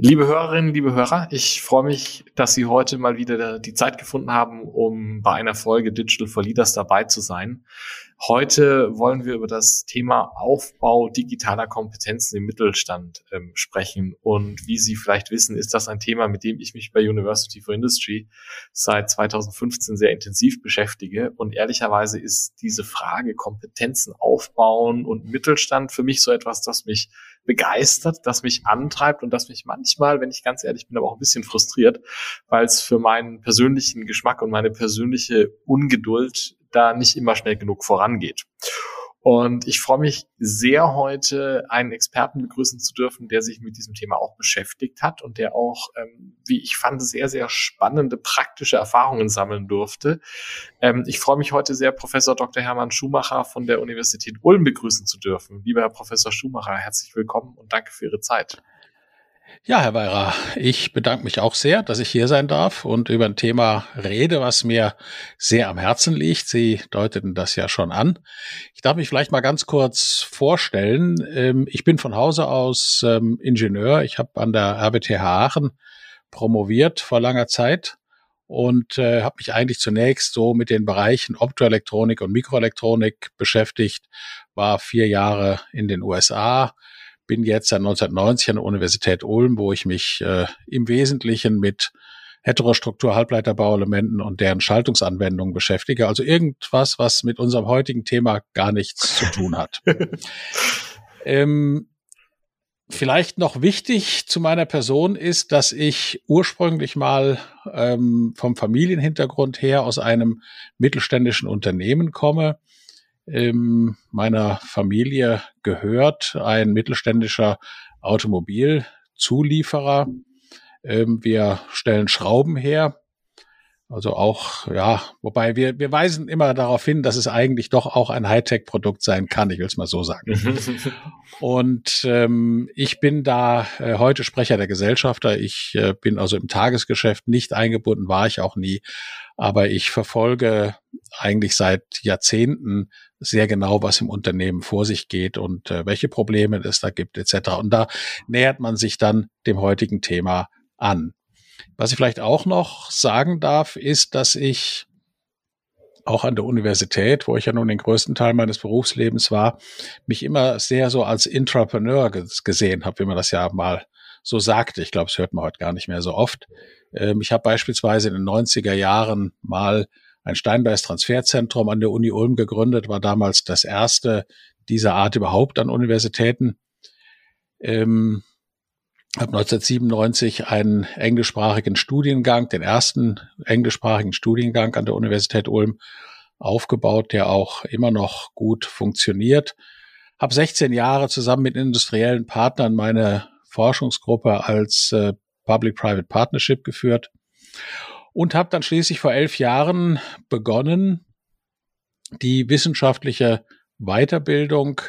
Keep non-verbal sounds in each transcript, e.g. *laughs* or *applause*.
Liebe Hörerinnen, liebe Hörer, ich freue mich, dass Sie heute mal wieder die Zeit gefunden haben, um bei einer Folge Digital for Leaders dabei zu sein. Heute wollen wir über das Thema Aufbau digitaler Kompetenzen im Mittelstand ähm, sprechen. Und wie Sie vielleicht wissen, ist das ein Thema, mit dem ich mich bei University for Industry seit 2015 sehr intensiv beschäftige. Und ehrlicherweise ist diese Frage Kompetenzen aufbauen und Mittelstand für mich so etwas, das mich begeistert, das mich antreibt und das mich manchmal, wenn ich ganz ehrlich bin, aber auch ein bisschen frustriert, weil es für meinen persönlichen Geschmack und meine persönliche Ungeduld da nicht immer schnell genug vorangeht. Und ich freue mich sehr, heute einen Experten begrüßen zu dürfen, der sich mit diesem Thema auch beschäftigt hat und der auch, ähm, wie ich fand, sehr, sehr spannende praktische Erfahrungen sammeln durfte. Ähm, ich freue mich heute sehr, Professor Dr. Hermann Schumacher von der Universität Ulm begrüßen zu dürfen. Lieber Herr Professor Schumacher, herzlich willkommen und danke für Ihre Zeit. Ja, Herr Weira, ich bedanke mich auch sehr, dass ich hier sein darf und über ein Thema rede, was mir sehr am Herzen liegt. Sie deuteten das ja schon an. Ich darf mich vielleicht mal ganz kurz vorstellen. Ähm, ich bin von Hause aus ähm, Ingenieur. Ich habe an der RWTH Aachen promoviert vor langer Zeit und äh, habe mich eigentlich zunächst so mit den Bereichen Optoelektronik und Mikroelektronik beschäftigt, war vier Jahre in den USA, bin jetzt seit 1990 an der Universität Ulm, wo ich mich äh, im Wesentlichen mit Heterostruktur Halbleiterbauelementen und deren Schaltungsanwendungen beschäftige. Also irgendwas, was mit unserem heutigen Thema gar nichts zu tun hat. *laughs* ähm, vielleicht noch wichtig zu meiner Person ist, dass ich ursprünglich mal ähm, vom Familienhintergrund her aus einem mittelständischen Unternehmen komme ähm, meiner Familie gehört, ein mittelständischer Automobilzulieferer. Ähm, wir stellen Schrauben her. Also auch, ja, wobei wir, wir weisen immer darauf hin, dass es eigentlich doch auch ein Hightech-Produkt sein kann, ich will es mal so sagen. Und ähm, ich bin da äh, heute Sprecher der Gesellschafter. Ich äh, bin also im Tagesgeschäft nicht eingebunden, war ich auch nie. Aber ich verfolge eigentlich seit Jahrzehnten sehr genau, was im Unternehmen vor sich geht und äh, welche Probleme es da gibt etc. Und da nähert man sich dann dem heutigen Thema an. Was ich vielleicht auch noch sagen darf, ist, dass ich auch an der Universität, wo ich ja nun den größten Teil meines Berufslebens war, mich immer sehr so als Intrapreneur gesehen habe, wie man das ja mal so sagte. Ich glaube, es hört man heute gar nicht mehr so oft. Ähm, ich habe beispielsweise in den 90er Jahren mal ein Steinbeis Transferzentrum an der Uni Ulm gegründet, war damals das erste dieser Art überhaupt an Universitäten. Ähm, habe 1997 einen englischsprachigen Studiengang, den ersten englischsprachigen Studiengang an der Universität Ulm aufgebaut, der auch immer noch gut funktioniert. Habe 16 Jahre zusammen mit industriellen Partnern meine Forschungsgruppe als äh, Public-Private Partnership geführt und habe dann schließlich vor elf Jahren begonnen, die wissenschaftliche Weiterbildung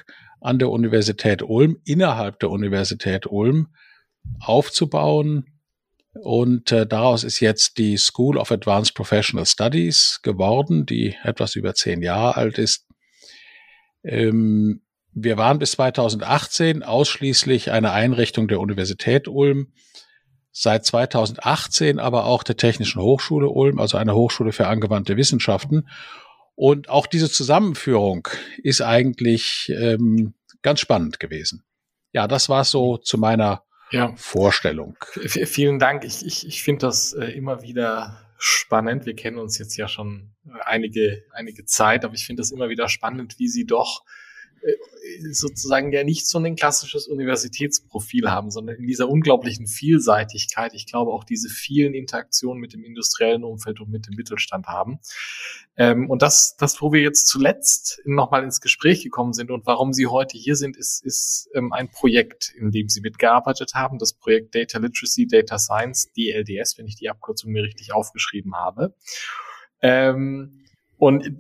an der Universität Ulm, innerhalb der Universität Ulm aufzubauen. Und äh, daraus ist jetzt die School of Advanced Professional Studies geworden, die etwas über zehn Jahre alt ist. Ähm, wir waren bis 2018 ausschließlich eine Einrichtung der Universität Ulm seit 2018 aber auch der Technischen Hochschule Ulm, also eine Hochschule für angewandte Wissenschaften. Und auch diese Zusammenführung ist eigentlich ähm, ganz spannend gewesen. Ja, das war so zu meiner ja. Vorstellung. V vielen Dank. Ich, ich, ich finde das äh, immer wieder spannend. Wir kennen uns jetzt ja schon einige, einige Zeit, aber ich finde das immer wieder spannend, wie Sie doch äh, sozusagen ja nicht so ein klassisches Universitätsprofil haben, sondern in dieser unglaublichen Vielseitigkeit, ich glaube auch diese vielen Interaktionen mit dem industriellen Umfeld und mit dem Mittelstand haben. Ähm, und das, das, wo wir jetzt zuletzt nochmal ins Gespräch gekommen sind und warum Sie heute hier sind, ist, ist ähm, ein Projekt, in dem Sie mitgearbeitet haben, das Projekt Data Literacy, Data Science, DLDS, wenn ich die Abkürzung mir richtig aufgeschrieben habe. Ähm, und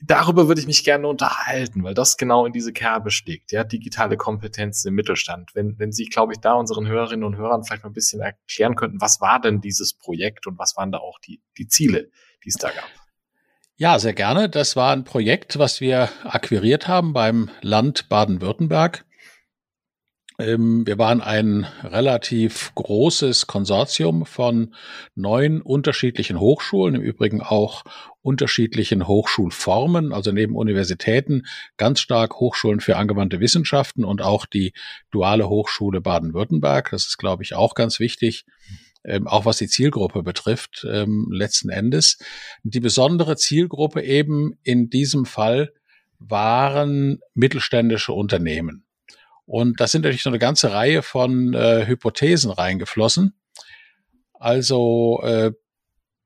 darüber würde ich mich gerne unterhalten, weil das genau in diese Kerbe steckt, ja, digitale Kompetenzen im Mittelstand. Wenn, wenn Sie, glaube ich, da unseren Hörerinnen und Hörern vielleicht mal ein bisschen erklären könnten, was war denn dieses Projekt und was waren da auch die, die Ziele, die es da gab? Ja, sehr gerne. Das war ein Projekt, was wir akquiriert haben beim Land Baden-Württemberg. Ähm, wir waren ein relativ großes Konsortium von neun unterschiedlichen Hochschulen, im Übrigen auch unterschiedlichen Hochschulformen, also neben Universitäten ganz stark Hochschulen für angewandte Wissenschaften und auch die duale Hochschule Baden-Württemberg. Das ist, glaube ich, auch ganz wichtig. Ähm, auch was die Zielgruppe betrifft, ähm, letzten Endes. Die besondere Zielgruppe eben in diesem Fall waren mittelständische Unternehmen. Und da sind natürlich so eine ganze Reihe von äh, Hypothesen reingeflossen. Also äh,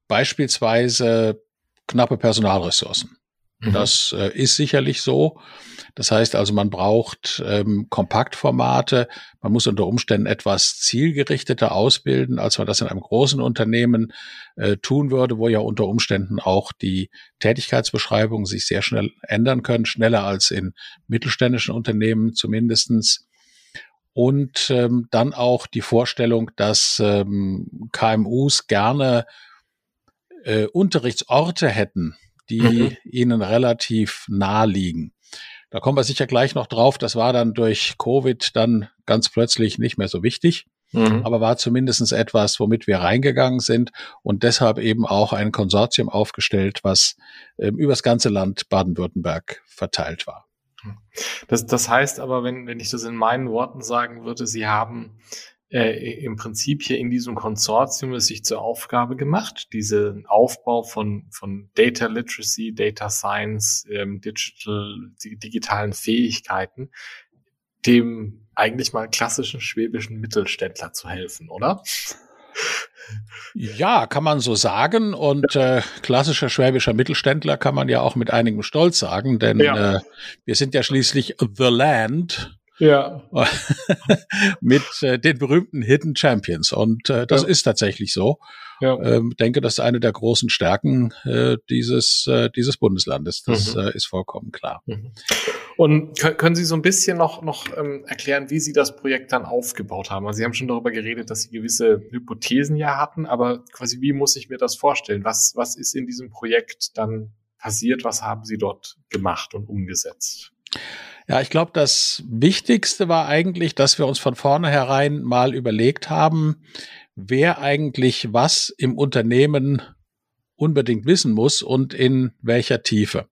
beispielsweise knappe Personalressourcen. Mhm. Das äh, ist sicherlich so. Das heißt also, man braucht ähm, Kompaktformate. Man muss unter Umständen etwas zielgerichteter ausbilden, als man das in einem großen Unternehmen äh, tun würde, wo ja unter Umständen auch die Tätigkeitsbeschreibungen sich sehr schnell ändern können, schneller als in mittelständischen Unternehmen zumindestens und ähm, dann auch die Vorstellung, dass ähm, KMUs gerne äh, Unterrichtsorte hätten, die mhm. ihnen relativ nahe liegen. Da kommen wir sicher gleich noch drauf. Das war dann durch Covid dann ganz plötzlich nicht mehr so wichtig, mhm. aber war zumindestens etwas, womit wir reingegangen sind und deshalb eben auch ein Konsortium aufgestellt, was ähm, übers ganze Land Baden-Württemberg verteilt war. Das, das heißt aber, wenn, wenn ich das in meinen Worten sagen würde, Sie haben äh, im Prinzip hier in diesem Konsortium es sich zur Aufgabe gemacht, diesen Aufbau von, von Data Literacy, Data Science, ähm, Digital, digitalen Fähigkeiten, dem eigentlich mal klassischen schwäbischen Mittelständler zu helfen, oder? Ja, kann man so sagen. Und äh, klassischer schwäbischer Mittelständler kann man ja auch mit einigem Stolz sagen, denn ja. äh, wir sind ja schließlich The Land ja. *laughs* mit äh, den berühmten Hidden Champions. Und äh, das ja. ist tatsächlich so. Ja. Ähm, denke, das ist eine der großen Stärken äh, dieses, äh, dieses Bundeslandes. Das mhm. äh, ist vollkommen klar. Mhm. Und können Sie so ein bisschen noch, noch ähm, erklären, wie Sie das Projekt dann aufgebaut haben? Also Sie haben schon darüber geredet, dass Sie gewisse Hypothesen ja hatten, aber quasi wie muss ich mir das vorstellen? Was, was ist in diesem Projekt dann passiert? Was haben Sie dort gemacht und umgesetzt? Ja, ich glaube, das Wichtigste war eigentlich, dass wir uns von vornherein mal überlegt haben, wer eigentlich was im Unternehmen unbedingt wissen muss und in welcher Tiefe.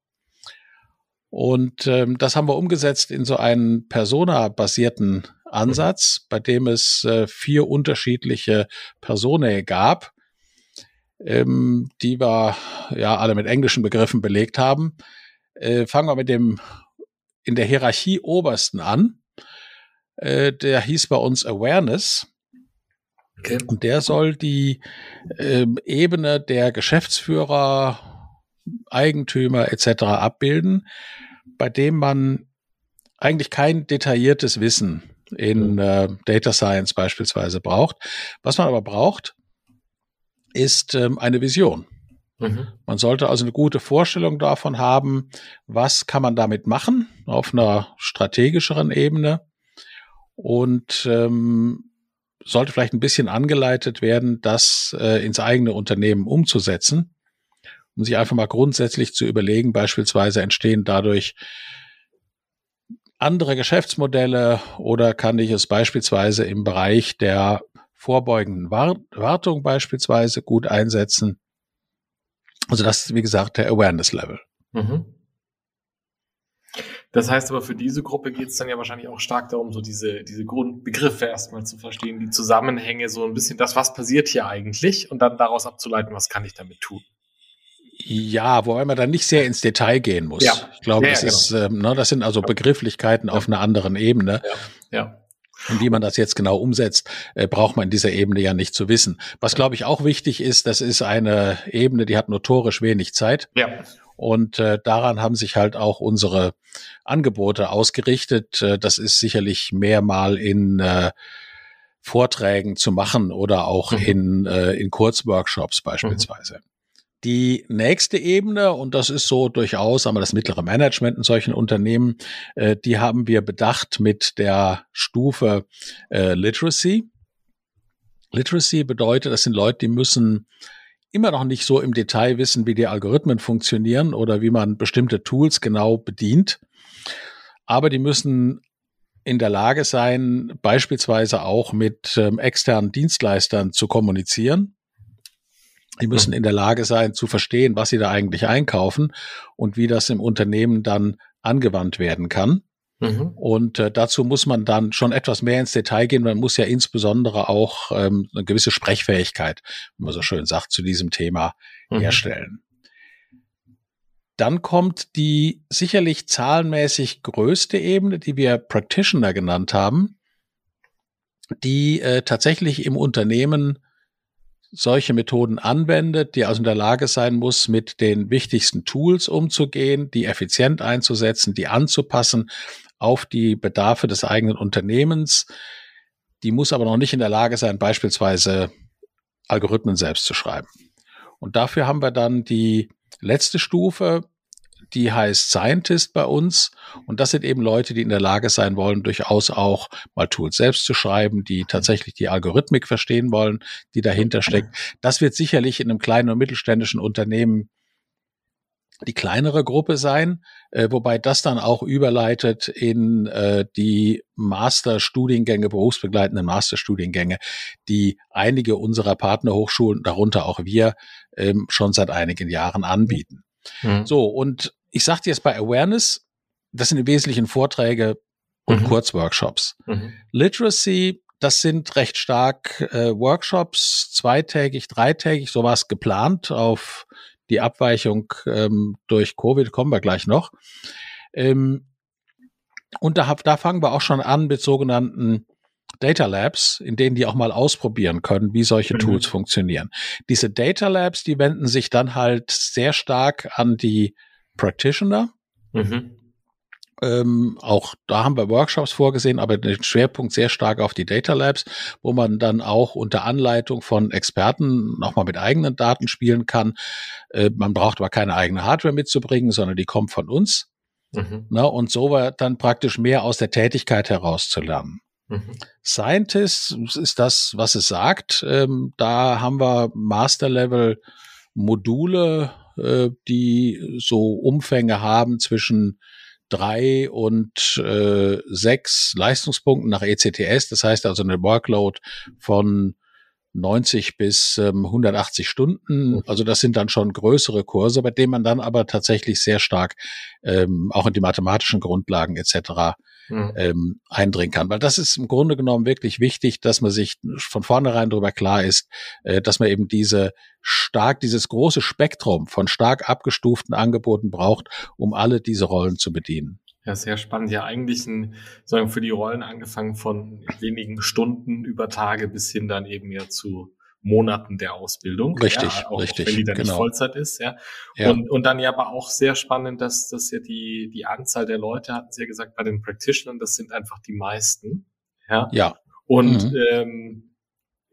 Und ähm, das haben wir umgesetzt in so einen persona-basierten Ansatz, bei dem es äh, vier unterschiedliche Personen gab, ähm, die wir ja alle mit englischen Begriffen belegt haben. Äh, fangen wir mit dem in der Hierarchie obersten an. Äh, der hieß bei uns Awareness. Okay. Und der soll die äh, Ebene der Geschäftsführer, Eigentümer etc. abbilden, bei dem man eigentlich kein detailliertes Wissen in äh, Data Science beispielsweise braucht. Was man aber braucht, ist ähm, eine Vision. Mhm. Man sollte also eine gute Vorstellung davon haben, was kann man damit machen auf einer strategischeren Ebene und ähm, sollte vielleicht ein bisschen angeleitet werden, das äh, ins eigene Unternehmen umzusetzen, um sich einfach mal grundsätzlich zu überlegen, beispielsweise entstehen dadurch andere Geschäftsmodelle oder kann ich es beispielsweise im Bereich der vorbeugenden Wartung beispielsweise gut einsetzen also das ist, wie gesagt, der Awareness-Level. Mhm. Das heißt aber, für diese Gruppe geht es dann ja wahrscheinlich auch stark darum, so diese, diese Grundbegriffe erstmal zu verstehen, die Zusammenhänge, so ein bisschen das, was passiert hier eigentlich und dann daraus abzuleiten, was kann ich damit tun. Ja, wobei man dann nicht sehr ins Detail gehen muss. Ja. Ich glaube, ja, das, ja, genau. ist, ähm, ne, das sind also Begrifflichkeiten auf einer anderen Ebene. Ja. Und wie man das jetzt genau umsetzt, äh, braucht man in dieser Ebene ja nicht zu wissen. Was, glaube ich, auch wichtig ist, das ist eine Ebene, die hat notorisch wenig Zeit. Ja. Und äh, daran haben sich halt auch unsere Angebote ausgerichtet. Äh, das ist sicherlich mehrmal in äh, Vorträgen zu machen oder auch mhm. in, äh, in Kurzworkshops beispielsweise. Mhm. Die nächste Ebene, und das ist so durchaus aber das mittlere Management in solchen Unternehmen, äh, die haben wir bedacht mit der Stufe äh, Literacy. Literacy bedeutet, das sind Leute, die müssen immer noch nicht so im Detail wissen, wie die Algorithmen funktionieren oder wie man bestimmte Tools genau bedient. Aber die müssen in der Lage sein, beispielsweise auch mit ähm, externen Dienstleistern zu kommunizieren die müssen in der Lage sein zu verstehen, was sie da eigentlich einkaufen und wie das im Unternehmen dann angewandt werden kann. Mhm. Und äh, dazu muss man dann schon etwas mehr ins Detail gehen. Man muss ja insbesondere auch ähm, eine gewisse Sprechfähigkeit, wie man so schön sagt, zu diesem Thema mhm. herstellen. Dann kommt die sicherlich zahlenmäßig größte Ebene, die wir Practitioner genannt haben, die äh, tatsächlich im Unternehmen solche Methoden anwendet, die also in der Lage sein muss, mit den wichtigsten Tools umzugehen, die effizient einzusetzen, die anzupassen auf die Bedarfe des eigenen Unternehmens. Die muss aber noch nicht in der Lage sein, beispielsweise Algorithmen selbst zu schreiben. Und dafür haben wir dann die letzte Stufe, die heißt Scientist bei uns. Und das sind eben Leute, die in der Lage sein wollen, durchaus auch mal Tools selbst zu schreiben, die tatsächlich die Algorithmik verstehen wollen, die dahinter steckt. Das wird sicherlich in einem kleinen und mittelständischen Unternehmen die kleinere Gruppe sein, äh, wobei das dann auch überleitet in äh, die Masterstudiengänge, berufsbegleitenden Masterstudiengänge, die einige unserer Partnerhochschulen, darunter auch wir, ähm, schon seit einigen Jahren anbieten. Mhm. So, und ich sagte jetzt bei Awareness, das sind im Wesentlichen Vorträge und mhm. Kurzworkshops. Mhm. Literacy, das sind recht stark äh, Workshops, zweitägig, dreitägig, sowas geplant auf die Abweichung ähm, durch Covid kommen wir gleich noch. Ähm, und da, da fangen wir auch schon an mit sogenannten Data Labs, in denen die auch mal ausprobieren können, wie solche mhm. Tools funktionieren. Diese Data Labs, die wenden sich dann halt sehr stark an die Practitioner. Mhm. Ähm, auch da haben wir Workshops vorgesehen, aber den Schwerpunkt sehr stark auf die Data Labs, wo man dann auch unter Anleitung von Experten nochmal mit eigenen Daten spielen kann. Äh, man braucht aber keine eigene Hardware mitzubringen, sondern die kommt von uns. Mhm. Na, und so war dann praktisch mehr aus der Tätigkeit heraus zu lernen. Mhm. Scientist ist das, was es sagt. Ähm, da haben wir Master-Level Module, äh, die so Umfänge haben zwischen drei und äh, sechs Leistungspunkten nach ECTS. Das heißt also eine Workload von 90 bis ähm, 180 Stunden. Also das sind dann schon größere Kurse, bei denen man dann aber tatsächlich sehr stark ähm, auch in die mathematischen Grundlagen etc. Mhm. Ähm, eindringen kann. Weil das ist im Grunde genommen wirklich wichtig, dass man sich von vornherein darüber klar ist, äh, dass man eben diese stark, dieses große Spektrum von stark abgestuften Angeboten braucht, um alle diese Rollen zu bedienen. Ja, sehr spannend. Ja, eigentlich ein, sagen für die Rollen angefangen von wenigen Stunden über Tage bis hin dann eben ja zu Monaten der Ausbildung. Richtig, ja, auch, richtig. Wenn die dann genau. nicht Vollzeit ist, ja. ja. Und, und dann ja aber auch sehr spannend, dass das ja die, die Anzahl der Leute, hatten Sie ja gesagt, bei den Practitionern, das sind einfach die meisten. Ja. Ja. Und mhm. ähm,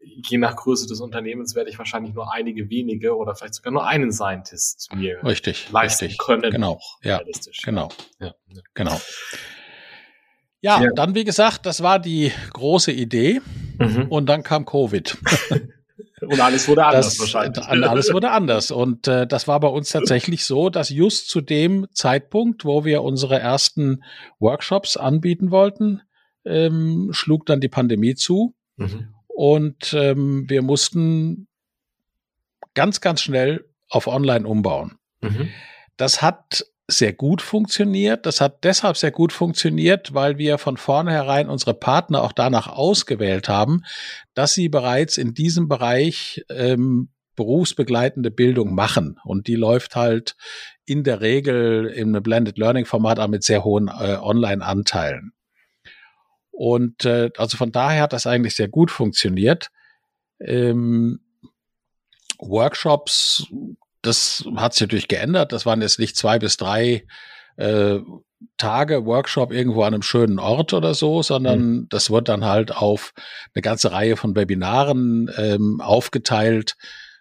je nach Größe des Unternehmens werde ich wahrscheinlich nur einige wenige oder vielleicht sogar nur einen Scientist mir richtig, leisten richtig. können. Genau, ja, genau, ja. genau. Ja, ja, dann wie gesagt, das war die große Idee mhm. und dann kam Covid. *laughs* und alles wurde anders das, wahrscheinlich. Alles wurde anders und äh, das war bei uns tatsächlich so, dass just zu dem Zeitpunkt, wo wir unsere ersten Workshops anbieten wollten, ähm, schlug dann die Pandemie zu. Mhm. Und ähm, wir mussten ganz, ganz schnell auf Online umbauen. Mhm. Das hat sehr gut funktioniert. Das hat deshalb sehr gut funktioniert, weil wir von vornherein unsere Partner auch danach ausgewählt haben, dass sie bereits in diesem Bereich ähm, berufsbegleitende Bildung machen. Und die läuft halt in der Regel im Blended Learning Format auch mit sehr hohen äh, Online-Anteilen. Und äh, also von daher hat das eigentlich sehr gut funktioniert. Ähm, Workshops, das hat sich natürlich geändert. Das waren jetzt nicht zwei bis drei äh, Tage Workshop irgendwo an einem schönen Ort oder so, sondern mhm. das wird dann halt auf eine ganze Reihe von Webinaren ähm, aufgeteilt.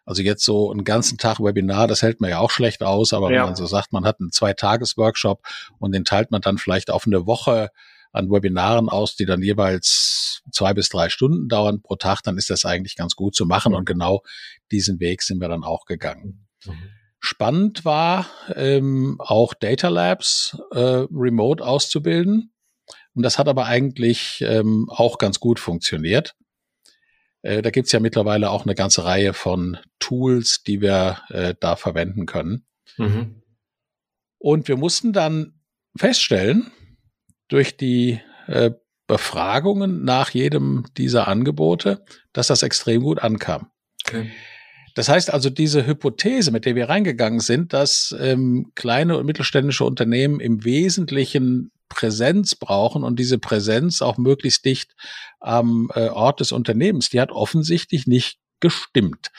Also jetzt so einen ganzen Tag Webinar, das hält man ja auch schlecht aus, aber ja. wenn man so sagt, man hat einen Zwei-Tages-Workshop und den teilt man dann vielleicht auf eine Woche an Webinaren aus, die dann jeweils zwei bis drei Stunden dauern pro Tag, dann ist das eigentlich ganz gut zu machen. Und genau diesen Weg sind wir dann auch gegangen. Mhm. Spannend war ähm, auch Data Labs äh, remote auszubilden. Und das hat aber eigentlich ähm, auch ganz gut funktioniert. Äh, da gibt's ja mittlerweile auch eine ganze Reihe von Tools, die wir äh, da verwenden können. Mhm. Und wir mussten dann feststellen, durch die äh, Befragungen nach jedem dieser Angebote, dass das extrem gut ankam. Okay. Das heißt also, diese Hypothese, mit der wir reingegangen sind, dass ähm, kleine und mittelständische Unternehmen im Wesentlichen Präsenz brauchen und diese Präsenz auch möglichst dicht am äh, Ort des Unternehmens, die hat offensichtlich nicht gestimmt.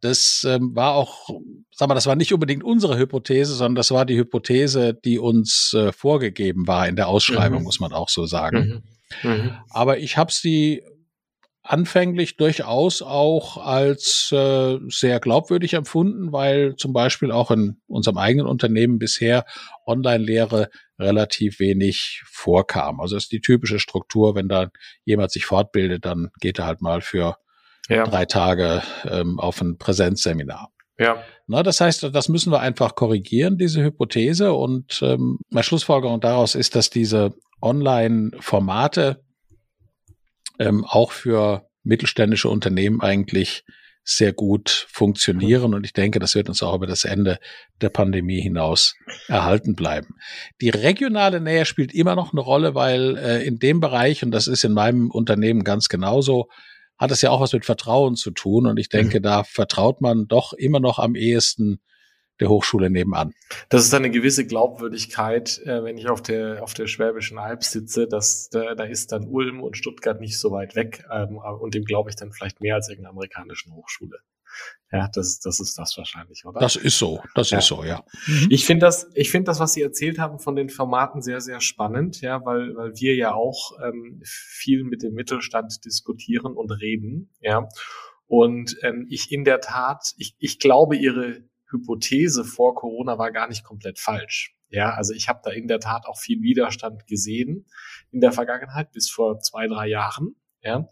Das ähm, war auch, sag mal, das war nicht unbedingt unsere Hypothese, sondern das war die Hypothese, die uns äh, vorgegeben war in der Ausschreibung, mhm. muss man auch so sagen. Mhm. Mhm. Aber ich habe sie anfänglich durchaus auch als äh, sehr glaubwürdig empfunden, weil zum Beispiel auch in unserem eigenen Unternehmen bisher Online-Lehre relativ wenig vorkam. Also ist die typische Struktur, wenn da jemand sich fortbildet, dann geht er halt mal für ja. drei Tage ähm, auf ein Präsenzseminar. Ja. Na, das heißt, das müssen wir einfach korrigieren, diese Hypothese. Und ähm, meine Schlussfolgerung daraus ist, dass diese Online-Formate ähm, auch für mittelständische Unternehmen eigentlich sehr gut funktionieren. Und ich denke, das wird uns auch über das Ende der Pandemie hinaus erhalten bleiben. Die regionale Nähe spielt immer noch eine Rolle, weil äh, in dem Bereich, und das ist in meinem Unternehmen ganz genauso, hat es ja auch was mit Vertrauen zu tun. Und ich denke, mhm. da vertraut man doch immer noch am ehesten der Hochschule nebenan. Das ist eine gewisse Glaubwürdigkeit, äh, wenn ich auf der auf der Schwäbischen Alb sitze, dass da, da ist dann Ulm und Stuttgart nicht so weit weg ähm, und dem glaube ich dann vielleicht mehr als irgendeiner amerikanischen Hochschule. Ja, das, das ist das wahrscheinlich, oder? Das ist so, das ja. ist so, ja. Mhm. Ich finde das, ich finde das, was Sie erzählt haben von den Formaten sehr, sehr spannend, ja, weil, weil wir ja auch ähm, viel mit dem Mittelstand diskutieren und reden, ja. Und ähm, ich in der Tat, ich, ich glaube, Ihre Hypothese vor Corona war gar nicht komplett falsch. Ja, also ich habe da in der Tat auch viel Widerstand gesehen in der Vergangenheit bis vor zwei, drei Jahren. Ja,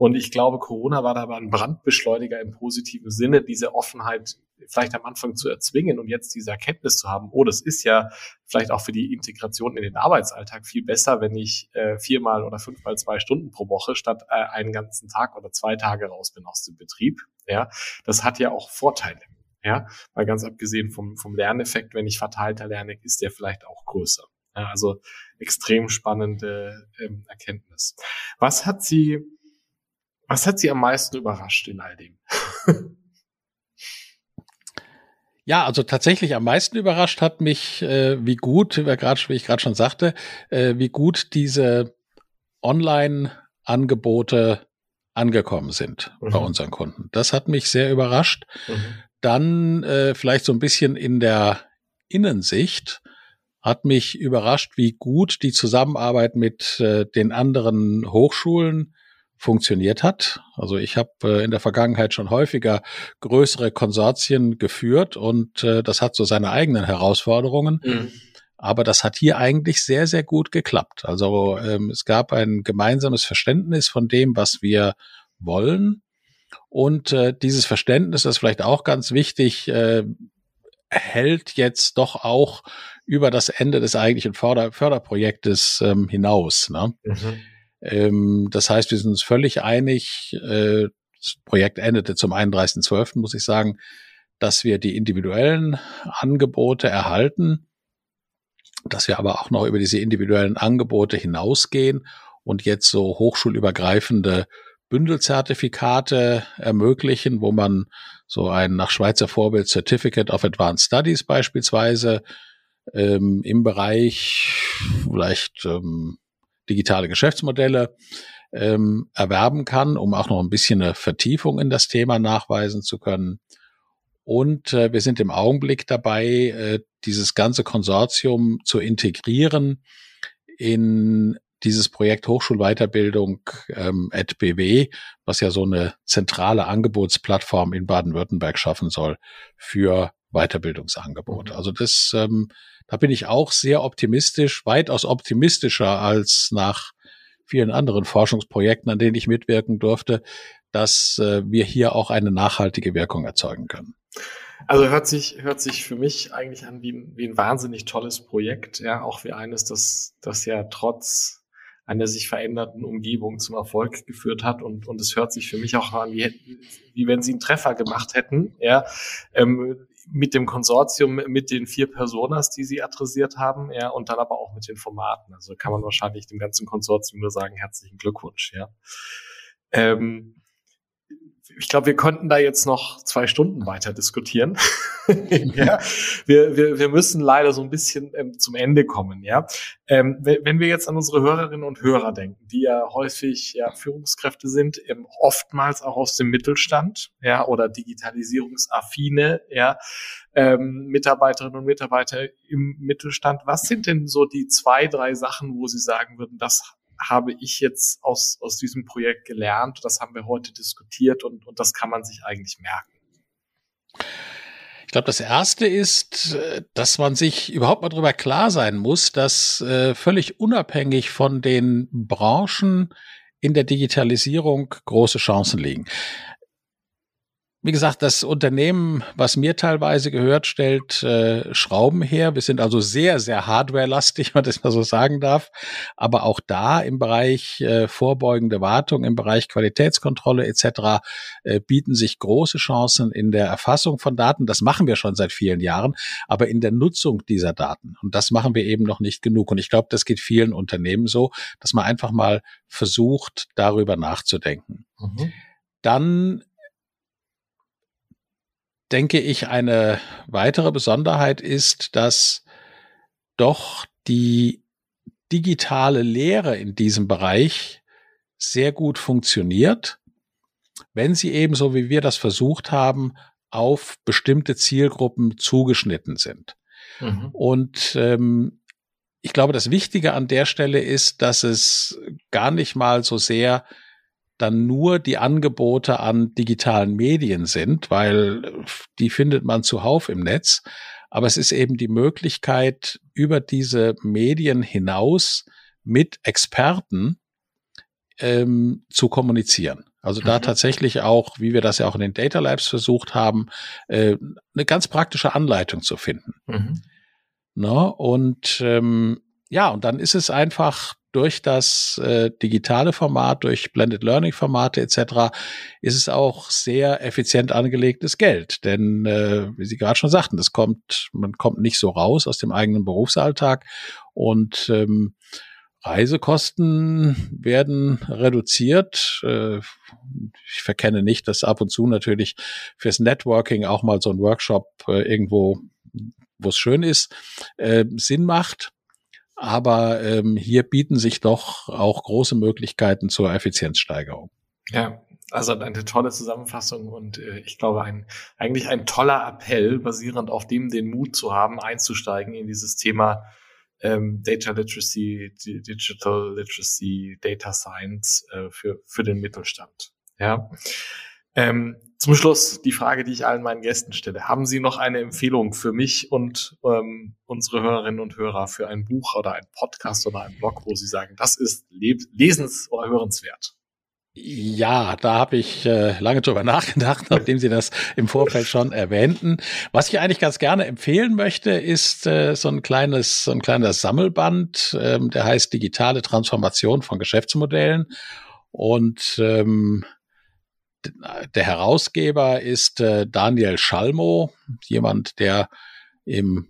und ich glaube, Corona war da aber ein Brandbeschleuniger im positiven Sinne, diese Offenheit vielleicht am Anfang zu erzwingen und jetzt diese Erkenntnis zu haben, oh, das ist ja vielleicht auch für die Integration in den Arbeitsalltag viel besser, wenn ich äh, viermal oder fünfmal zwei Stunden pro Woche statt äh, einen ganzen Tag oder zwei Tage raus bin aus dem Betrieb. Ja, das hat ja auch Vorteile. Ja, mal ganz abgesehen vom, vom Lerneffekt, wenn ich verteilter lerne, ist der vielleicht auch größer. Ja, also extrem spannende ähm, Erkenntnis. Was hat Sie was hat Sie am meisten überrascht in all dem? Ja, also tatsächlich am meisten überrascht hat mich, äh, wie gut, wie ich gerade schon sagte, äh, wie gut diese Online-Angebote angekommen sind mhm. bei unseren Kunden. Das hat mich sehr überrascht. Mhm. Dann äh, vielleicht so ein bisschen in der Innensicht hat mich überrascht, wie gut die Zusammenarbeit mit äh, den anderen Hochschulen funktioniert hat. Also ich habe äh, in der Vergangenheit schon häufiger größere Konsortien geführt und äh, das hat so seine eigenen Herausforderungen. Mhm. Aber das hat hier eigentlich sehr, sehr gut geklappt. Also ähm, es gab ein gemeinsames Verständnis von dem, was wir wollen. Und äh, dieses Verständnis ist vielleicht auch ganz wichtig, äh, hält jetzt doch auch über das Ende des eigentlichen Förder Förderprojektes ähm, hinaus. Ne? Mhm. Ähm, das heißt, wir sind uns völlig einig, äh, das Projekt endete zum 31.12., muss ich sagen, dass wir die individuellen Angebote erhalten, dass wir aber auch noch über diese individuellen Angebote hinausgehen und jetzt so hochschulübergreifende Bündelzertifikate ermöglichen, wo man so ein nach Schweizer Vorbild Certificate of Advanced Studies beispielsweise ähm, im Bereich vielleicht ähm, digitale Geschäftsmodelle ähm, erwerben kann, um auch noch ein bisschen eine Vertiefung in das Thema nachweisen zu können. Und äh, wir sind im Augenblick dabei, äh, dieses ganze Konsortium zu integrieren in dieses Projekt Hochschulweiterbildung ähm, at BW, was ja so eine zentrale Angebotsplattform in Baden-Württemberg schaffen soll für Weiterbildungsangebote. Mhm. Also das, ähm, da bin ich auch sehr optimistisch, weitaus optimistischer als nach vielen anderen Forschungsprojekten, an denen ich mitwirken durfte, dass äh, wir hier auch eine nachhaltige Wirkung erzeugen können. Also hört sich, hört sich für mich eigentlich an wie ein, wie ein wahnsinnig tolles Projekt, ja, auch wie eines, das, das ja trotz einer sich veränderten Umgebung zum Erfolg geführt hat und, und es hört sich für mich auch an, wie, wie wenn sie einen Treffer gemacht hätten, ja, ähm, mit dem Konsortium, mit den vier Personas, die sie adressiert haben, ja, und dann aber auch mit den Formaten. Also kann man wahrscheinlich dem ganzen Konsortium nur sagen, herzlichen Glückwunsch, ja. Ähm, ich glaube, wir konnten da jetzt noch zwei Stunden weiter diskutieren. *laughs* ja, wir, wir, wir müssen leider so ein bisschen ähm, zum Ende kommen. Ja, ähm, wenn wir jetzt an unsere Hörerinnen und Hörer denken, die ja häufig ja, Führungskräfte sind, ähm, oftmals auch aus dem Mittelstand, ja, oder digitalisierungsaffine, ja, ähm, Mitarbeiterinnen und Mitarbeiter im Mittelstand. Was sind denn so die zwei, drei Sachen, wo Sie sagen würden, das habe ich jetzt aus, aus diesem Projekt gelernt? Das haben wir heute diskutiert und, und das kann man sich eigentlich merken. Ich glaube, das erste ist, äh, dass man sich überhaupt mal darüber klar sein muss, dass äh, völlig unabhängig von den Branchen in der Digitalisierung große Chancen liegen. Wie gesagt, das Unternehmen, was mir teilweise gehört, stellt äh, Schrauben her. Wir sind also sehr, sehr hardware-lastig, *laughs* wenn man das mal so sagen darf. Aber auch da im Bereich äh, vorbeugende Wartung, im Bereich Qualitätskontrolle etc. Äh, bieten sich große Chancen in der Erfassung von Daten. Das machen wir schon seit vielen Jahren, aber in der Nutzung dieser Daten. Und das machen wir eben noch nicht genug. Und ich glaube, das geht vielen Unternehmen so, dass man einfach mal versucht, darüber nachzudenken. Mhm. Dann denke ich, eine weitere Besonderheit ist, dass doch die digitale Lehre in diesem Bereich sehr gut funktioniert, wenn sie ebenso wie wir das versucht haben, auf bestimmte Zielgruppen zugeschnitten sind. Mhm. Und ähm, ich glaube, das Wichtige an der Stelle ist, dass es gar nicht mal so sehr dann nur die Angebote an digitalen Medien sind, weil die findet man zuhauf im Netz. Aber es ist eben die Möglichkeit, über diese Medien hinaus mit Experten ähm, zu kommunizieren. Also da mhm. tatsächlich auch, wie wir das ja auch in den Data Labs versucht haben, äh, eine ganz praktische Anleitung zu finden. Mhm. No, ne? und ähm, ja, und dann ist es einfach durch das äh, digitale Format, durch Blended Learning Formate etc. ist es auch sehr effizient angelegtes Geld. Denn äh, wie Sie gerade schon sagten, das kommt, man kommt nicht so raus aus dem eigenen Berufsalltag und ähm, Reisekosten werden reduziert. Äh, ich verkenne nicht, dass ab und zu natürlich fürs Networking auch mal so ein Workshop äh, irgendwo, wo es schön ist, äh, Sinn macht. Aber ähm, hier bieten sich doch auch große Möglichkeiten zur Effizienzsteigerung. Ja, also eine tolle Zusammenfassung und äh, ich glaube ein eigentlich ein toller Appell, basierend auf dem den Mut zu haben, einzusteigen in dieses Thema ähm, Data Literacy, Digital Literacy, Data Science äh, für für den Mittelstand. Ja. Ähm, zum Schluss die Frage, die ich allen meinen Gästen stelle. Haben Sie noch eine Empfehlung für mich und ähm, unsere Hörerinnen und Hörer für ein Buch oder ein Podcast oder ein Blog, wo Sie sagen, das ist lesens- oder hörenswert? Ja, da habe ich äh, lange drüber nachgedacht, *laughs* nachdem Sie das im Vorfeld schon erwähnten. Was ich eigentlich ganz gerne empfehlen möchte, ist äh, so ein kleines, so ein kleiner Sammelband, ähm, der heißt Digitale Transformation von Geschäftsmodellen. Und ähm, der Herausgeber ist äh, Daniel Schalmo, jemand, der im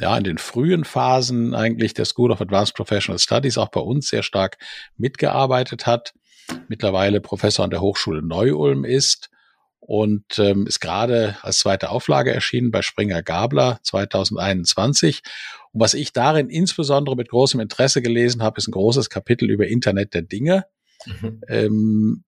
ja, in den frühen Phasen eigentlich der School of Advanced Professional Studies auch bei uns sehr stark mitgearbeitet hat. mittlerweile Professor an der Hochschule Neu-Ulm ist und ähm, ist gerade als zweite Auflage erschienen bei Springer Gabler 2021. Und was ich darin insbesondere mit großem Interesse gelesen habe, ist ein großes Kapitel über Internet der Dinge, mhm. ähm,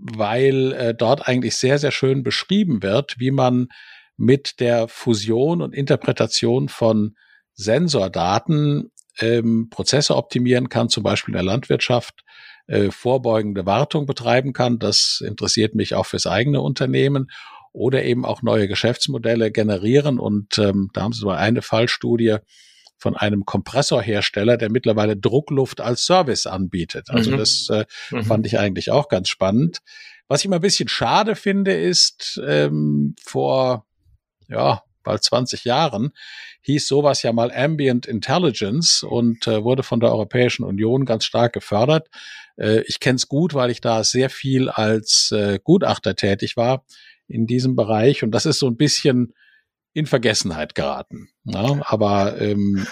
weil äh, dort eigentlich sehr, sehr schön beschrieben wird, wie man mit der Fusion und Interpretation von Sensordaten ähm, Prozesse optimieren kann, zum Beispiel in der Landwirtschaft, äh, vorbeugende Wartung betreiben kann. Das interessiert mich auch fürs eigene Unternehmen oder eben auch neue Geschäftsmodelle generieren. Und ähm, da haben Sie mal eine Fallstudie von einem Kompressorhersteller, der mittlerweile Druckluft als Service anbietet. Also mhm. das äh, mhm. fand ich eigentlich auch ganz spannend. Was ich mal ein bisschen schade finde, ist ähm, vor ja bald 20 Jahren hieß sowas ja mal Ambient Intelligence und äh, wurde von der Europäischen Union ganz stark gefördert. Äh, ich kenne es gut, weil ich da sehr viel als äh, Gutachter tätig war in diesem Bereich und das ist so ein bisschen in Vergessenheit geraten. Ja, aber ähm,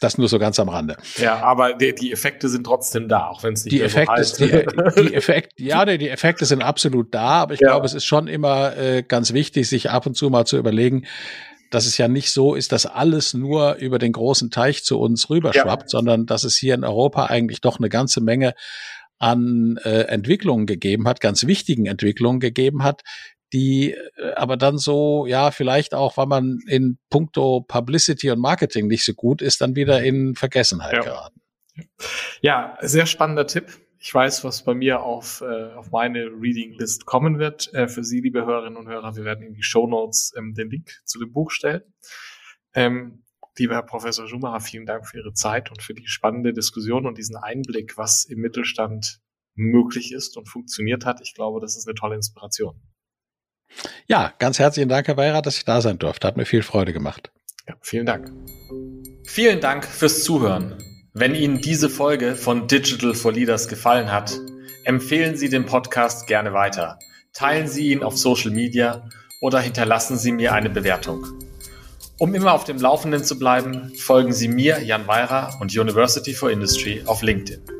das nur so ganz am Rande. Ja, aber die, die Effekte sind trotzdem da, auch wenn es nicht die Effekte, so. *laughs* Die, die Effekte, ja, die Effekte sind absolut da, aber ich ja. glaube, es ist schon immer äh, ganz wichtig, sich ab und zu mal zu überlegen, dass es ja nicht so ist, dass alles nur über den großen Teich zu uns rüberschwappt, ja. sondern dass es hier in Europa eigentlich doch eine ganze Menge an äh, Entwicklungen gegeben hat, ganz wichtigen Entwicklungen gegeben hat, die äh, aber dann so, ja, vielleicht auch, weil man in puncto Publicity und Marketing nicht so gut ist, dann wieder in Vergessenheit ja. geraten. Ja, sehr spannender Tipp. Ich weiß, was bei mir auf, äh, auf meine Reading List kommen wird. Äh, für Sie, liebe Hörerinnen und Hörer, wir werden in die Show Notes ähm, den Link zu dem Buch stellen. Ähm, lieber Herr Professor Schumacher, vielen Dank für Ihre Zeit und für die spannende Diskussion und diesen Einblick, was im Mittelstand möglich ist und funktioniert hat. Ich glaube, das ist eine tolle Inspiration. Ja, ganz herzlichen Dank, Herr Weirat, dass ich da sein durfte. Hat mir viel Freude gemacht. Ja, vielen Dank. Vielen Dank fürs Zuhören. Wenn Ihnen diese Folge von Digital for Leaders gefallen hat, empfehlen Sie den Podcast gerne weiter. Teilen Sie ihn auf Social Media oder hinterlassen Sie mir eine Bewertung. Um immer auf dem Laufenden zu bleiben, folgen Sie mir, Jan Weirer und University for Industry auf LinkedIn.